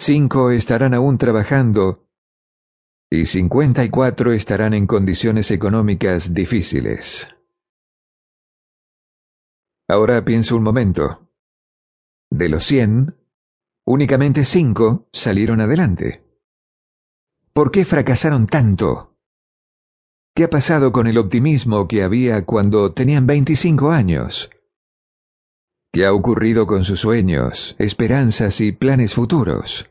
5 estarán aún trabajando y 54 estarán en condiciones económicas difíciles. Ahora pienso un momento. De los 100, únicamente 5 salieron adelante. ¿Por qué fracasaron tanto? ¿Qué ha pasado con el optimismo que había cuando tenían 25 años? ¿Qué ha ocurrido con sus sueños, esperanzas y planes futuros?